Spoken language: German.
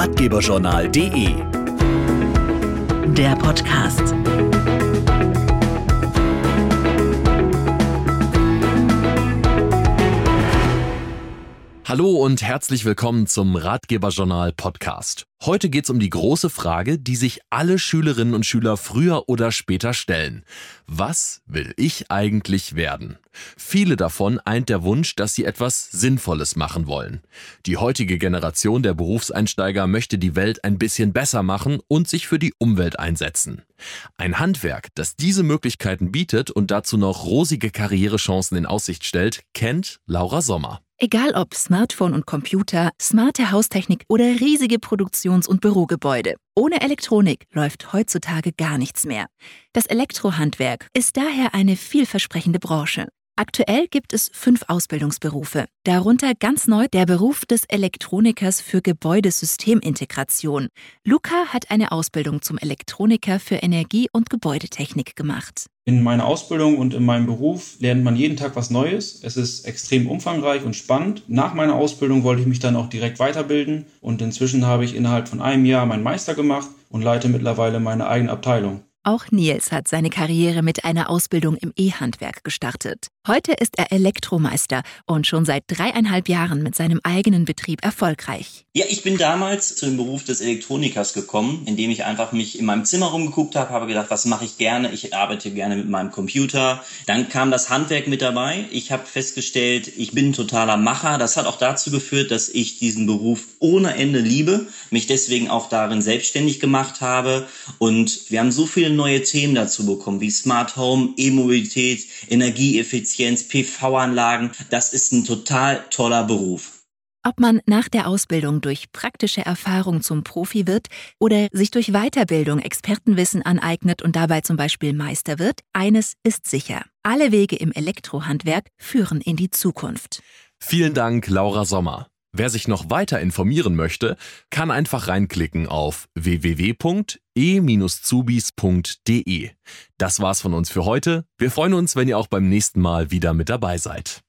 ratgeberjournal.de. Der Podcast. Hallo und herzlich willkommen zum Ratgeberjournal Podcast. Heute geht es um die große Frage, die sich alle Schülerinnen und Schüler früher oder später stellen. Was will ich eigentlich werden? Viele davon eint der Wunsch, dass sie etwas Sinnvolles machen wollen. Die heutige Generation der Berufseinsteiger möchte die Welt ein bisschen besser machen und sich für die Umwelt einsetzen. Ein Handwerk, das diese Möglichkeiten bietet und dazu noch rosige Karrierechancen in Aussicht stellt, kennt Laura Sommer. Egal ob Smartphone und Computer, smarte Haustechnik oder riesige Produktions- und Bürogebäude. Ohne Elektronik läuft heutzutage gar nichts mehr. Das Elektrohandwerk ist daher eine vielversprechende Branche. Aktuell gibt es fünf Ausbildungsberufe, darunter ganz neu der Beruf des Elektronikers für Gebäudesystemintegration. Luca hat eine Ausbildung zum Elektroniker für Energie- und Gebäudetechnik gemacht. In meiner Ausbildung und in meinem Beruf lernt man jeden Tag was Neues. Es ist extrem umfangreich und spannend. Nach meiner Ausbildung wollte ich mich dann auch direkt weiterbilden und inzwischen habe ich innerhalb von einem Jahr meinen Meister gemacht und leite mittlerweile meine eigene Abteilung. Auch Nils hat seine Karriere mit einer Ausbildung im E-Handwerk gestartet. Heute ist er Elektromeister und schon seit dreieinhalb Jahren mit seinem eigenen Betrieb erfolgreich. Ja, ich bin damals zu dem Beruf des Elektronikers gekommen, indem ich einfach mich in meinem Zimmer rumgeguckt habe, habe gedacht, was mache ich gerne? Ich arbeite gerne mit meinem Computer. Dann kam das Handwerk mit dabei. Ich habe festgestellt, ich bin ein totaler Macher. Das hat auch dazu geführt, dass ich diesen Beruf ohne Ende liebe, mich deswegen auch darin selbstständig gemacht habe und wir haben so viele neue Themen dazu bekommen, wie Smart Home, E-Mobilität, Energieeffizienz Effizienz, PV-Anlagen. Das ist ein total toller Beruf. Ob man nach der Ausbildung durch praktische Erfahrung zum Profi wird oder sich durch Weiterbildung Expertenwissen aneignet und dabei zum Beispiel Meister wird, eines ist sicher. Alle Wege im Elektrohandwerk führen in die Zukunft. Vielen Dank, Laura Sommer. Wer sich noch weiter informieren möchte, kann einfach reinklicken auf www.e-zubis.de. Das war's von uns für heute. Wir freuen uns, wenn ihr auch beim nächsten Mal wieder mit dabei seid.